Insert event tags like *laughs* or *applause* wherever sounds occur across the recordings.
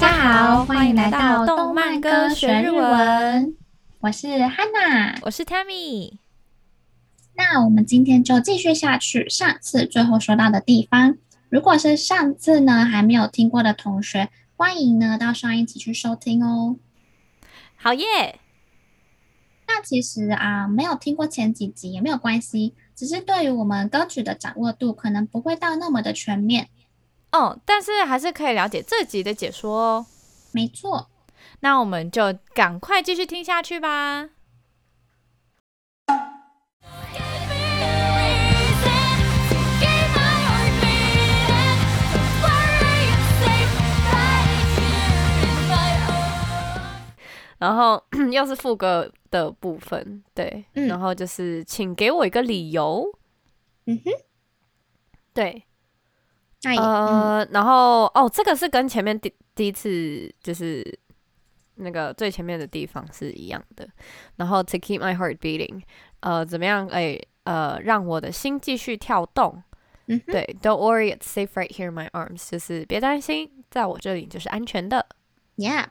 大家好，欢迎来到动漫歌学日文。我是 Hanna，我是 Tammy。那我们今天就继续下去，上次最后说到的地方。如果是上次呢还没有听过的同学，欢迎呢到上一集去收听哦。好耶！那其实啊，没有听过前几集也没有关系，只是对于我们歌曲的掌握度可能不会到那么的全面。哦，但是还是可以了解这集的解说哦。没错，那我们就赶快继续听下去吧。然后 *clears throat* 又是副歌的部分，对，嗯、然后就是请给我一个理由。嗯哼，对。呃，然后哦，这个是跟前面第第一次就是那个最前面的地方是一样的。然后 to keep my heart beating，呃，怎么样？哎，呃，让我的心继续跳动。嗯，对，Don't worry, it's safe right here in my arms，就是别担心，在我这里就是安全的。Yeah。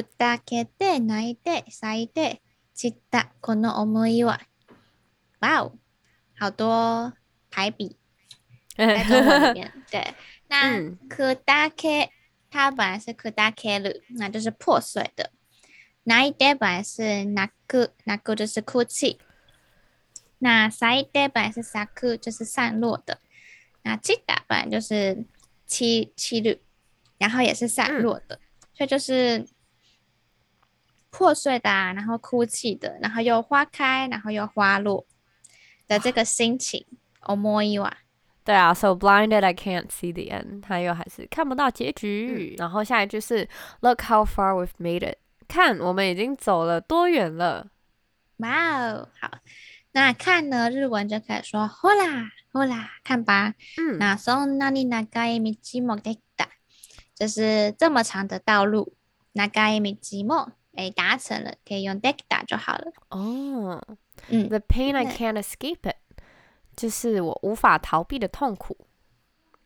砕けて泣いて咲いて散ったこの想いは，哇哦，好多排比在中文里面。对，*laughs* 那砕け它本来是砕ける，那就是破碎的。泣いて本来是泣く，泣く就是哭泣。那咲いて本来是咲く，就是散落的。那散った本来就是散散る，然后也是散落的，嗯、所以就是。破碎的、啊，然后哭泣的，然后又花开，然后又花落的这个心情，思いは。对啊，so blinded I can't see the end，他又还是看不到结局。嗯、然后下一句是 Look how far we've made it，看我们已经走了多远了。哇哦，好，那看呢日文就可以说ほらほら，看吧。嗯，那そんなに长い道もできた，就是这么长的道路，长い道も。 哎，达成了，可以用 dekita 就好了。哦，嗯，The pain I can't escape it，就是我无法逃避的痛苦。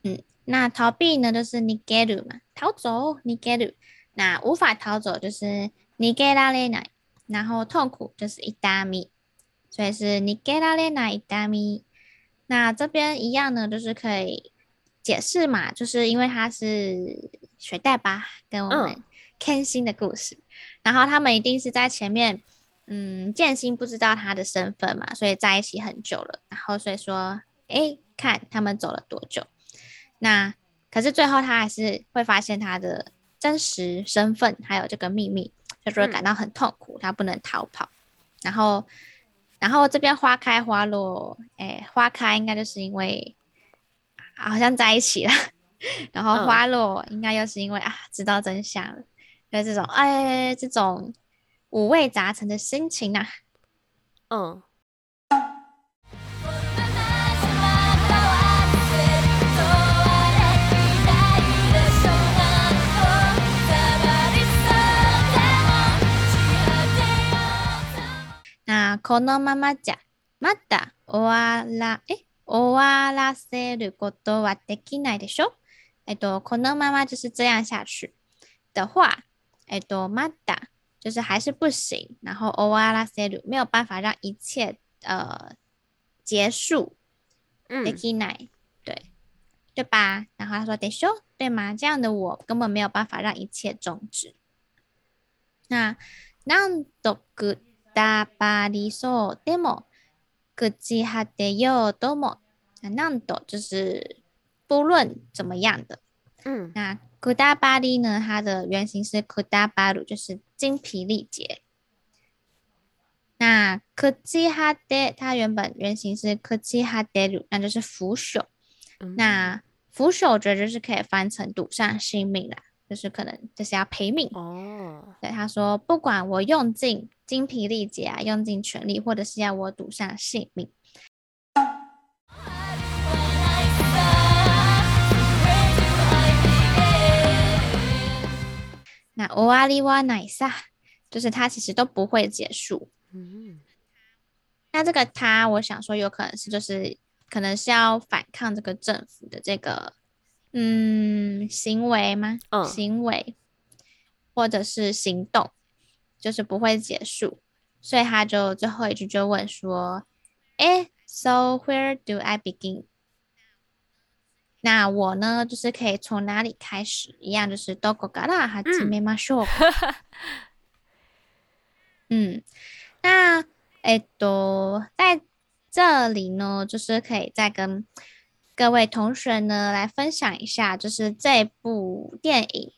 嗯，那逃避呢，就是逃げる嘛，逃走，逃げる。那无法逃走就是逃げられない，然后痛苦就是痛み，所以是逃げられない痛み。那这边一样呢，就是可以解释嘛，就是因为它是水袋吧，跟我们ken心的故事。嗯 然后他们一定是在前面，嗯，剑心不知道他的身份嘛，所以在一起很久了。然后所以说，哎，看他们走了多久。那可是最后他还是会发现他的真实身份，还有这个秘密，就说感到很痛苦，他不能逃跑。然后，然后这边花开花落，哎，花开应该就是因为好像在一起了，*laughs* 然后花落应该又是因为啊，知道真相了。就这种哎，这种五味杂陈的心情啊，嗯。那このままじゃまだ终わらえ终わらせることはできないでしょ？哎，都このまま就是这样下去的话。 哎，多玛达就是还是不行，然后欧瓦拉塞鲁没有办法让一切呃结束，嗯，できない，对对吧？然后他说でしょ，对吗？这样的我根本没有办法让一切终止。那何度くたばりそうでも朽ち果てようとも，那何度就是不论怎么样的，嗯，那。 くたばり呢？它的原型是くたばる，就是精疲力竭。那朽ち果て，它原本原型是朽ち果てる，那就是腐朽。嗯、那腐朽，我觉得就是可以翻成赌上性命啦，就是可能就是要赔命哦。对，他说，不管我用尽精疲力竭啊，用尽全力，或者是要我赌上性命。 那终わりはないさ，就是它其实都不会结束。嗯，那这个他，我想说有可能是就是可能是要反抗这个政府的这个嗯行为吗？嗯，行为或者是行动，就是不会结束，所以他就最后一句就问说：“哎，So where do I begin？” 那我呢，就是可以从哪里开始？一样就是どこから始めましょう*laughs* か。嗯，那哎都在这里呢，就是可以再跟各位同学呢来分享一下，就是这部电影，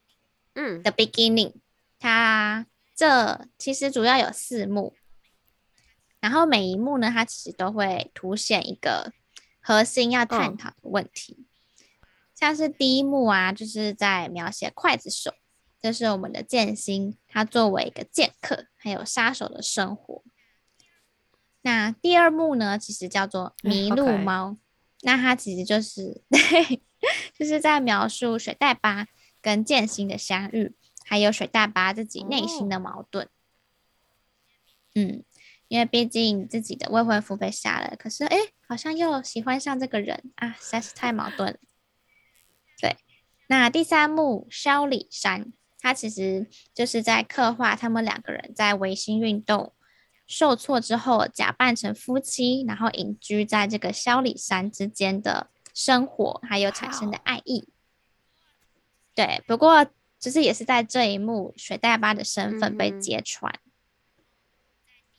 嗯，The Beginning，它这其实主要有四幕，然后每一幕呢，它其实都会凸显一个核心要探讨的问题。 像是第一幕啊，就是在描写刽子手，这是我们的剑心，他作为一个剑客还有杀手的生活。那第二幕呢，其实叫做麋鹿猫，嗯 okay、那它其实就是 *laughs* 对，就是在描述水袋巴跟剑心的相遇，还有水袋巴自己内心的矛盾。哦、嗯，因为毕竟自己的未婚夫被杀了，可是哎，好像又喜欢上这个人啊，实在是太矛盾了。对，那第三幕萧里山，他其实就是在刻画他们两个人在维新运动受挫之后，假扮成夫妻，然后隐居在这个萧里山之间的生活，还有产生的爱意。对，不过就是也是在这一幕，水袋巴的身份被揭穿。嗯、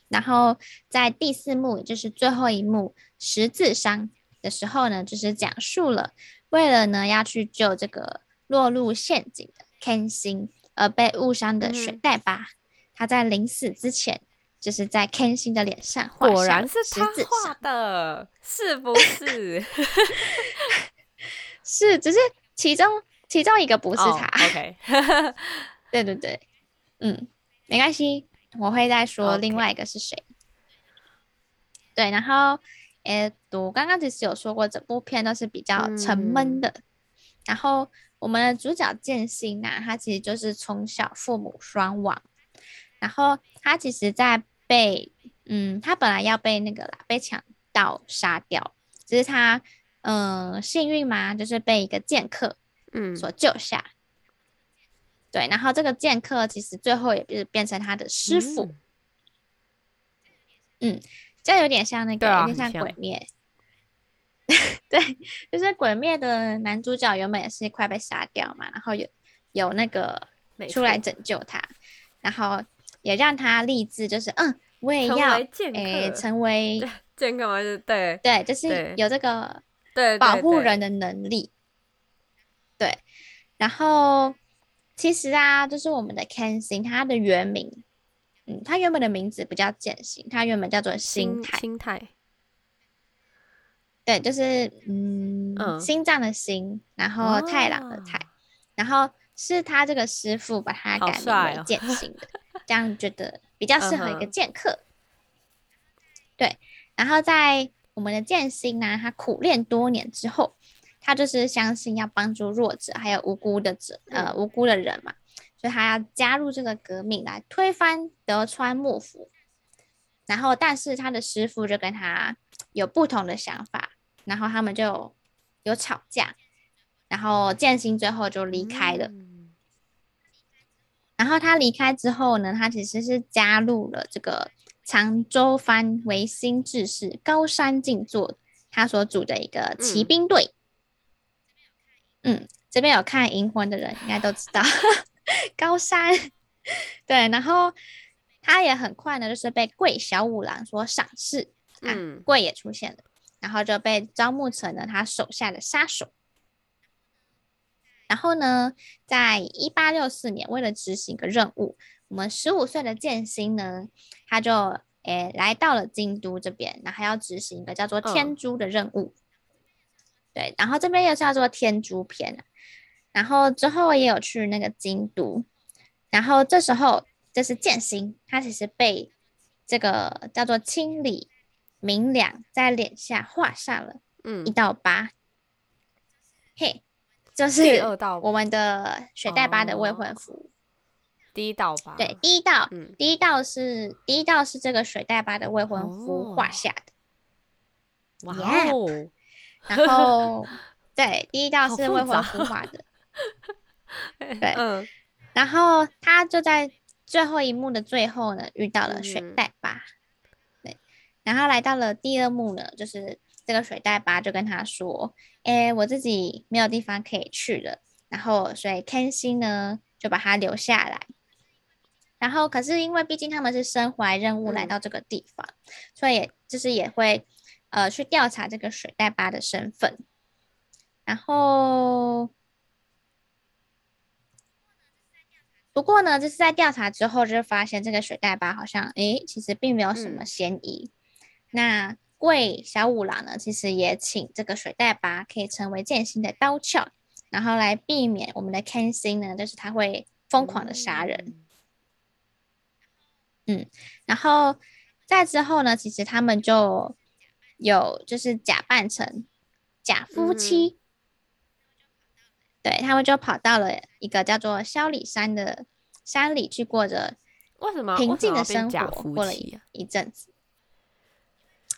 然后在第四幕，也就是最后一幕十字伤的时候呢，就是讲述了。为了呢，要去救这个落入陷阱的 Ken 星而被误伤的水袋吧，嗯、他在临死之前，就是在 Ken 星的脸上画果然是他画的，是不 *laughs* 是？*laughs* 是，只是其中其中一个不是他。*laughs* Oh, OK，对对对，嗯，没关系，我会再说另外一个是谁。对，然后。诶，我刚刚其实有说过，整部片都是比较沉闷的。嗯、然后我们的主角剑心呐，他其实就是从小父母双亡，然后他其实，在被嗯，他本来要被那个啦，被强盗杀掉，只是他嗯、呃、幸运嘛，就是被一个剑客嗯所救下。嗯、对，然后这个剑客其实最后也就是变成他的师傅。嗯。嗯这有点像那个，啊、有点像鬼灭。*laughs* 对，就是鬼灭的男主角原本也是快被杀掉嘛，然后有有那个出来拯救他，然后也让他立志，就是嗯，我也要诶成为对对，就是有这个保护人的能力。对，对，对，对，对，然后其实啊，就是我们的剑心，他的原名。嗯，他原本的名字不叫剑心，他原本叫做心太。心太，对，就是嗯，嗯心脏的心，然后太郎的太，哦、然后是他这个师傅把他改名为剑心的，哦、这样觉得比较适合一个剑客。嗯、对，然后在我们的剑心呢，他苦练多年之后，他就是相信要帮助弱者，还有无辜的者，呃，无辜的人嘛。所以他要加入这个革命来推翻德川幕府，然后但是他的师傅就跟他有不同的想法，然后他们就有，吵架，然后剑心最后就离开了。嗯、然后他离开之后呢，他其实是加入了这个长州藩维新志士高山静坐他所组的一个骑兵队。嗯，嗯，这边有看《银魂》的人应该都知道。*laughs* *laughs* 高山，对，然后他也很快呢，就是被桂小五郎所赏识，啊，嗯，桂也出现了，然后就被招募成了他手下的杀手。然后呢，在一八六四年，为了执行一个任务，我们十五岁的剑心呢，他就诶来到了京都这边，然后还要执行一个叫做天珠的任务。哦，对，然后这边又叫做天珠篇。然后之后也有去那个京都，然后这时候这是剑心，他其实被这个叫做清理明良在脸下画上了嗯一道疤，嗯、嘿，这、就是我们的水袋巴的未婚夫，第一道吧。对，第一道，嗯、第一道是第一道是这个水袋巴的未婚夫画下的。哇哦！然后，*laughs* 对，第一道是未婚夫画的。*laughs* 对，嗯。然后他就在最后一幕的最后呢，遇到了水袋巴。嗯、对，然后来到了第二幕呢，就是这个水袋巴就跟他说：“哎，我自己没有地方可以去了。”然后，所以 Kenshin 呢就把他留下来。然后，可是因为毕竟他们是身怀任务来到这个地方，嗯、所以就是也会呃去调查这个水袋巴的身份。然后，不过呢，就是在调查之后就发现这个水袋巴好像诶，其实并没有什么嫌疑。嗯、那桂小五郎呢，其实也请这个水袋巴可以成为剑心的刀鞘。然后来避免我们的 Kenshin 呢，就是他会疯狂的杀人。嗯，然后在之后呢，其实他们就有就是假扮成假夫妻，嗯、对，他们就跑到了一个叫做萧里山的山里去过着为什么平静的生活，过了一一阵子。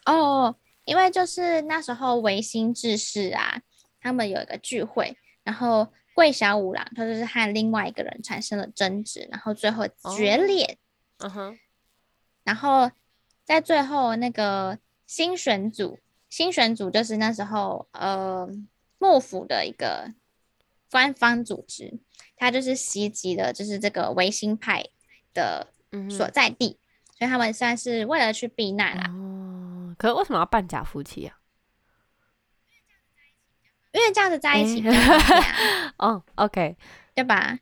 哦，因为就是那时候维新志士啊，他们有一个聚会。然后桂小五郎他就是和另外一个人产生了争执，然后最后决裂。嗯哼。Oh. Uh. 然后在最后那个新选组，新选组就是那时候呃幕府的一个官方组织，他就是袭击了就是这个维新派的所在地，mm hmm. 所以他们算是为了去避难啦。哦，oh. 可是为什么要扮假夫妻啊？因为这样子在一起 *laughs* 哦，OK，对吧？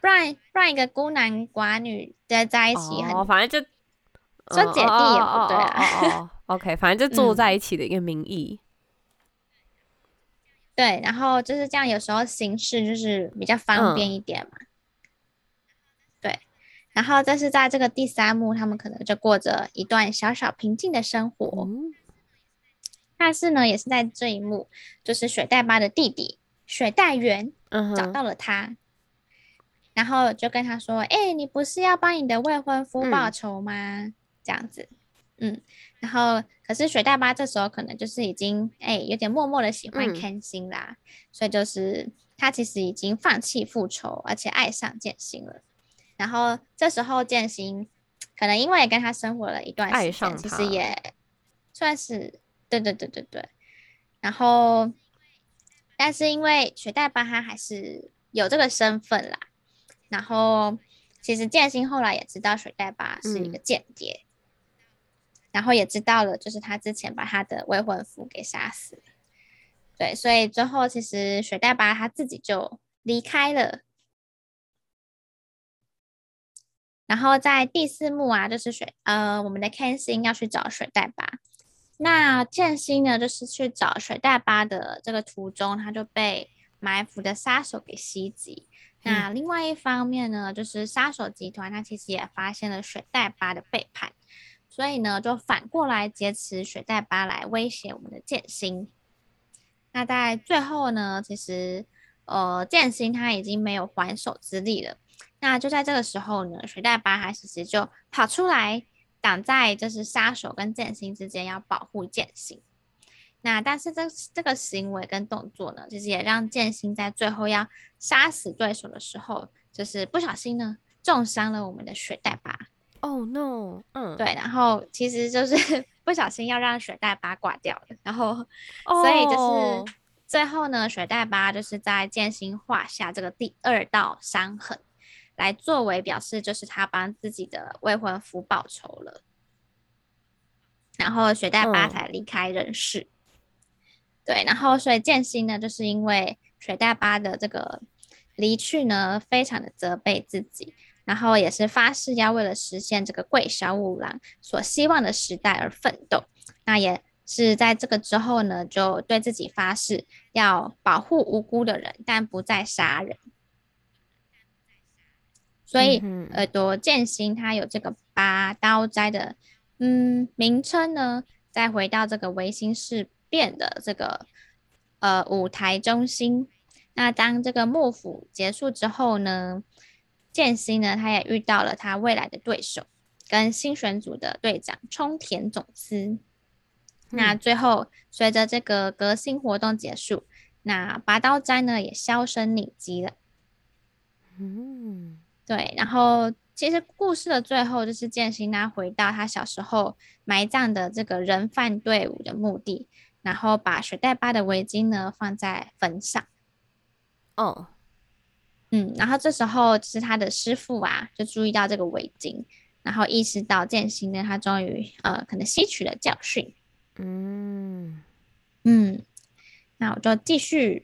不然不然一个孤男寡女在在一起很，哦，反正就说姐弟也不对啊。，OK，反正就坐在一起的一个名义。对，然后就是这样，有时候形式就是比较方便一点嘛。嗯、对，然后这是在这个第三幕，他们可能就过着一段小小平静的生活。嗯但是呢，也是在这一幕，就是水袋巴的弟弟水袋元找到了他，uh. 然后就跟他说：“哎、欸，你不是要帮你的未婚夫报仇吗？”嗯、这样子，嗯，然后可是水袋巴这时候可能就是已经哎、欸、有点默默的喜欢 Kenshin 啦，嗯、所以就是他其实已经放弃复仇，而且爱上剑心了。然后这时候剑心可能因为跟他生活了一段时间，其实也算是。对对对对对，然后，但是因为水袋巴他还是有这个身份啦，然后其实剑心后来也知道水袋巴是一个间谍，嗯、然后也知道了，就是他之前把他的未婚夫给杀死，对，所以最后其实水袋巴他自己就离开了，然后在第四幕啊，就是水呃我们的 Kenshin 要去找水袋巴。那剑心呢，就是去找水袋巴的这个途中，他就被埋伏的杀手给袭击。嗯、那另外一方面呢，就是杀手集团他其实也发现了水袋巴的背叛，所以呢，就反过来劫持水袋巴来威胁我们的剑心。那在最后呢，其实呃，剑心他已经没有还手之力了。那就在这个时候呢，水袋巴他其实就跑出来。挡在就是杀手跟剑心之间，要保护剑心。那但是这这个行为跟动作呢，其实也让剑心在最后要杀死对手的时候，就是不小心呢重伤了我们的水袋巴。Oh no！嗯，对，然后其实就是 *laughs* 不小心要让水袋巴挂掉了，然后 *laughs* 所以就是最后呢，水袋巴就是在剑心画下这个第二道伤痕。来作为表示，就是他帮自己的未婚夫报仇了，然后水袋巴才离开人世。嗯、对，然后所以剑心呢，就是因为水袋巴的这个离去呢，非常的责备自己，然后也是发誓要为了实现这个桂小五郎所希望的时代而奋斗。那也是在这个之后呢，就对自己发誓要保护无辜的人，但不再杀人。所以，耳朵剑心他有这个八刀斋的嗯名称呢。再回到这个维新事变的这个呃舞台中心，那当这个幕府结束之后呢，剑心呢，他也遇到了他未来的对手，跟新选组的队长冲田总司。嗯、那最后随着这个革新活动结束，那拔刀斋呢也销声匿迹了。嗯，对。然后其实故事的最后就是剑心他回到他小时候埋葬的这个人犯队伍的墓地，然后把水袋巴的围巾呢放在坟上。哦。嗯，然后这时候就是他的师父啊，就注意到这个围巾，然后意识到剑心呢，他终于呃可能吸取了教训。嗯嗯，那我就继续。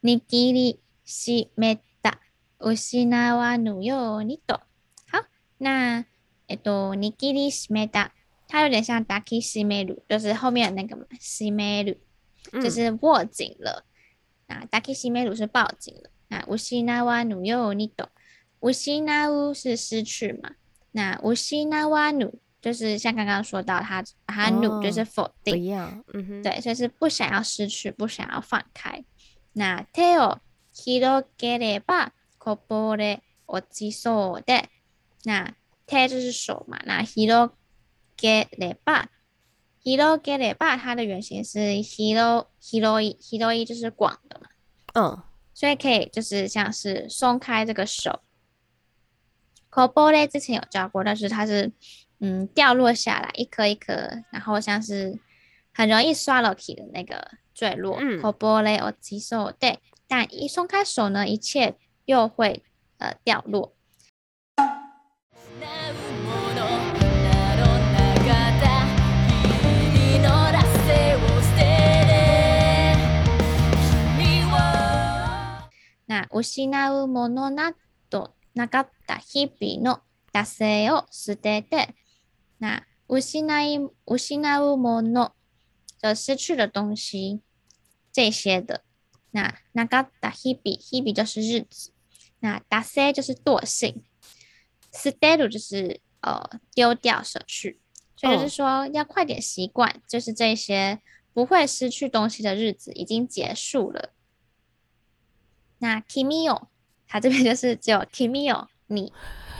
にぎりしめ 失わぬようにと。好，那えっと、握りしめた，它有点像抱きしめる，就是后面的那个嘛，しめる，就是握紧了。嗯、那抱きしめる是抱紧了。那失わぬようにと，失う是失去嘛？那失わぬ就是像刚刚说到它，它它ぬ就是否定，不要，嗯哼，对，所以是不想要失去，不想要放开。那手を広げれば こぼれ落ちそうで，那手就是手嘛，那広げれば，広げれば它的原型是広広い広い就是广的嘛，嗯，所以可以就是像是松开这个手。こぼれ之前有教过，但是它是嗯掉落下来一颗一颗，然后像是很容易刷落去的那个坠落。こぼれ落ちそうで，但一松开手呢，一切。 又会呃掉落。那失うものなどなかった日々の惰性を舍てて，那失い失うもの就失去的东西，这些的。那なかった日々，日々就是日子。 那ダセ就是惰性，舍てる就是呃丢掉舍去，所以就是说要快点习惯，哦、就是这些不会失去东西的日子已经结束了。那君よ，它这边就是只有君よ你，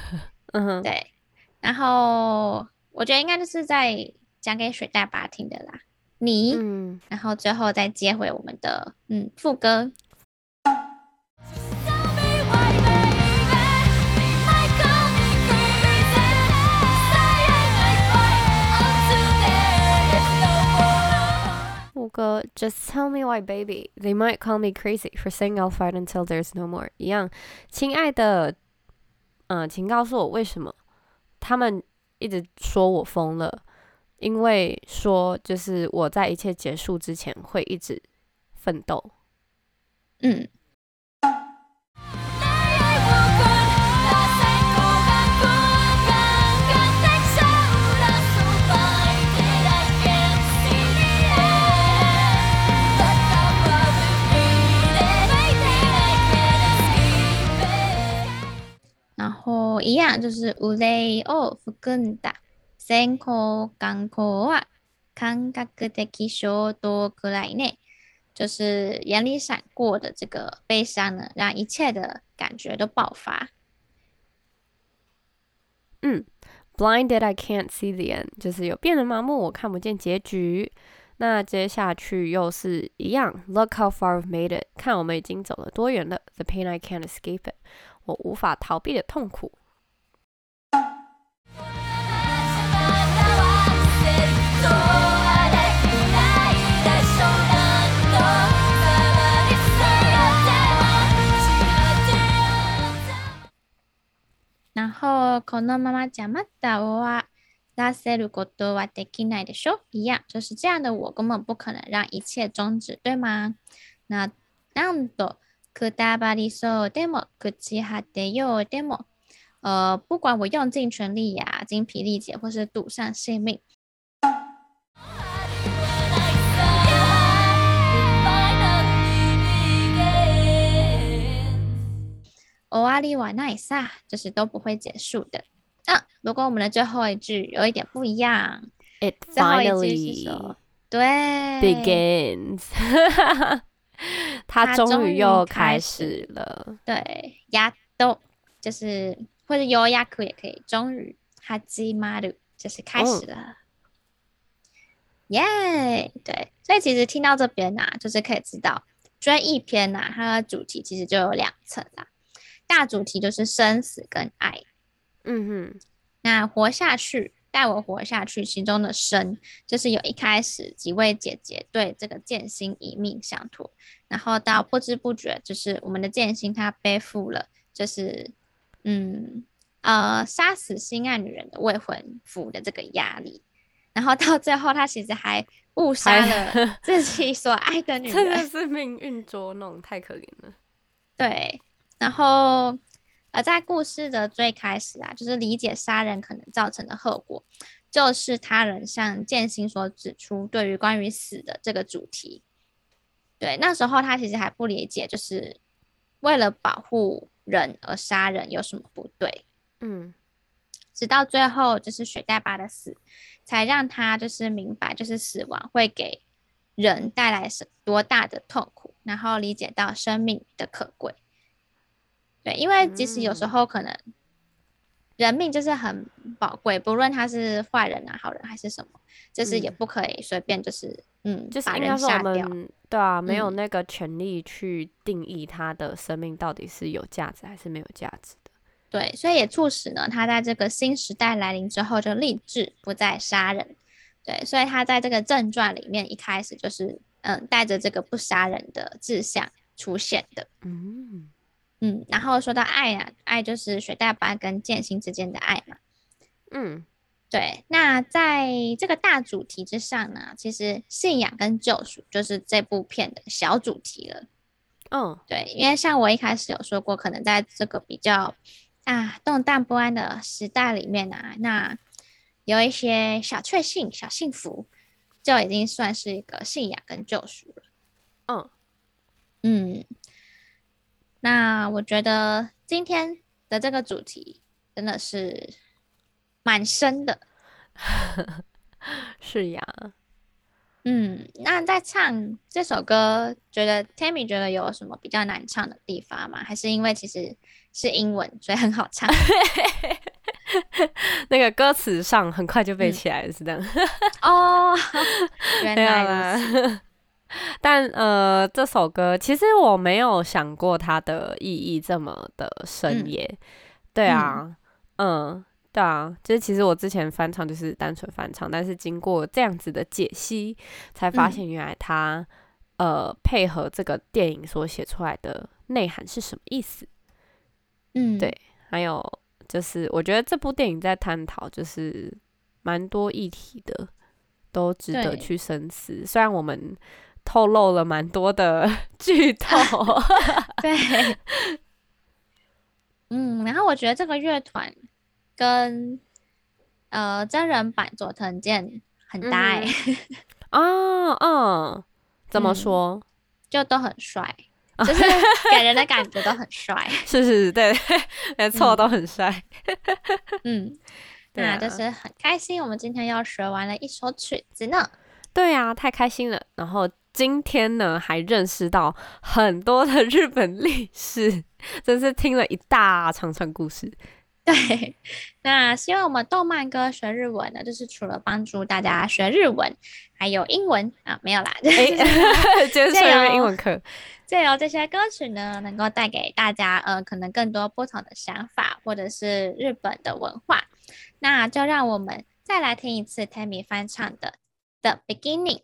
*laughs* 嗯哼，对。然后我觉得应该就是在讲给水袋巴听的啦，你，嗯、然后最后再接回我们的嗯副歌。 歌 Just tell me why, baby. They might call me crazy for saying I'll fight until there's no more. 一样，亲爱的，嗯、呃，请告诉我为什么他们一直说我疯了？因为说就是我在一切结束之前会一直奋斗。嗯。 样就是腕を含んだ闪光眼光は感覚的冲动くらいね，就是眼里闪过的这个悲伤呢，让一切的感觉都爆发。嗯，blinded I can't see the end，就是有变得麻木，我看不见结局。那接下去又是一样，look how far we've made it，看我们已经走了多远了。The pain I can't escape it。我无法逃避的痛苦。 然后，このままじゃまた终わらせることはできないでしょ？一样，就是这样的我根本不可能让一切终止，对吗？那なんとくたばりそうでも朽ち果てようでも，呃，不管我用尽全力呀、啊，精疲力竭，或是赌上性命， 终わ 瓦里瓦奈萨，就是都不会结束的。啊，不过我们的最后一句有一点不一样。It finally 对 begins，*laughs* 它终于又开始了。对，やっと就是或者ようやく也可以，终于始まる就是开始了。耶，oh. yeah, 对，所以其实听到这边呢、啊，就是可以知道追忆篇呐、啊，它的主题其实就有两层啦。 大主题就是生死跟爱。嗯哼，那活下去，带我活下去。其中的生，就是有一开始几位姐姐对这个剑心一命相托，然后到不知不觉，就是我们的剑心他背负了，就是嗯呃杀死心爱女人的未婚夫的这个压力，然后到最后他其实还误杀了 *laughs* 自己所爱的女人，真的是命运捉弄，太可怜了。对，然后。而在故事的最开始啊，就是理解杀人可能造成的后果，就是他人向剑心所指出对于关于死的这个主题。对，那时候他其实还不理解，就是为了保护人而杀人有什么不对。嗯，直到最后就是水代巴的死，才让他就是明白，就是死亡会给人带来是多大的痛苦，然后理解到生命的可贵。对，因为即使有时候可能人命就是很宝贵，不论他是坏人啊、好人还是什么，就是也不可以随便就是嗯，就是把人杀掉。对啊，没有那个权利去定义他的生命到底是有价值还是没有价值的。对，所以也促使呢，他在这个新时代来临之后就立志不再杀人。对，所以他在这个正传里面一开始就是嗯，带着这个不杀人的志向出现的。嗯。嗯，然后说到爱啊，爱就是水大巴跟剑心之间的爱嘛。嗯，对。那在这个大主题之上呢，其实信仰跟救赎就是这部片的小主题了。嗯，对，因为像我一开始有说过，可能在这个比较啊动荡不安的时代里面啊，那有一些小确幸、小幸福，就已经算是一个信仰跟救赎了。嗯嗯。那我觉得今天的这个主题真的是蛮深的，*laughs* 是呀。嗯，那在唱这首歌，觉得 Tammy 觉得有什么比较难唱的地方吗？还是因为其实是英文，所以很好唱？*laughs* 那个歌词上很快就背起来了，是这样。哦，*laughs* 原来如此。*laughs* 但呃，这首歌其实我没有想过它的意义这么的深耶。嗯、对啊，嗯，嗯，对啊，就是其实我之前翻唱就是单纯翻唱，但是经过这样子的解析，才发现原来它、嗯、呃配合这个电影所写出来的内涵是什么意思。嗯，对，还有就是我觉得这部电影在探讨就是蛮多议题的，都值得去深思。虽然我们。透露了蛮多的 *laughs* 剧透，*laughs* 对，嗯，然后我觉得这个乐团跟呃真人版佐藤健很搭哎，嗯，*laughs* 嗯，怎么说？就都很帅，就是给人的感觉都很帅，是是是，对，没错，都很帅，嗯，那就是很开心，我们今天又学完了一首曲子呢，对啊，太开心了，然后。今天呢，还认识到很多的日本历史，*laughs* 真是听了一大长串故事。对，那希望我们动漫歌学日文呢，就是除了帮助大家学日文，还有英文啊，没有啦，欸、*laughs* 就是借由英文课，*laughs* 借由这些歌曲呢，能够带给大家呃，可能更多不同的想法，或者是日本的文化。那就让我们再来听一次 Tammy 翻唱的《The Beginning》。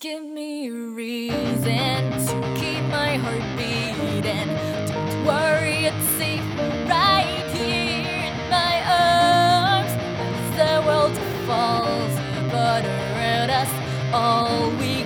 Give me a reason to keep my heart beating. Don't worry, it's safe right here in my arms. As the world falls apart around us, all we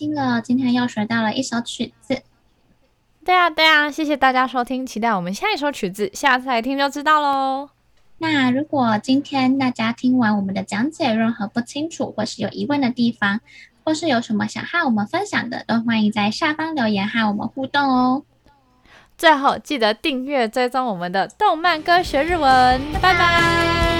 心了，今天又学到了一首曲子。对啊，对啊，谢谢大家收听，期待我们下一首曲子，下次来听就知道喽。那如果今天大家听完我们的讲解，任何不清楚或是有疑问的地方，或是有什么想和我们分享的，都欢迎在下方留言和我们互动哦。最后记得订阅追踪我们的动漫歌学日文，拜拜。拜拜。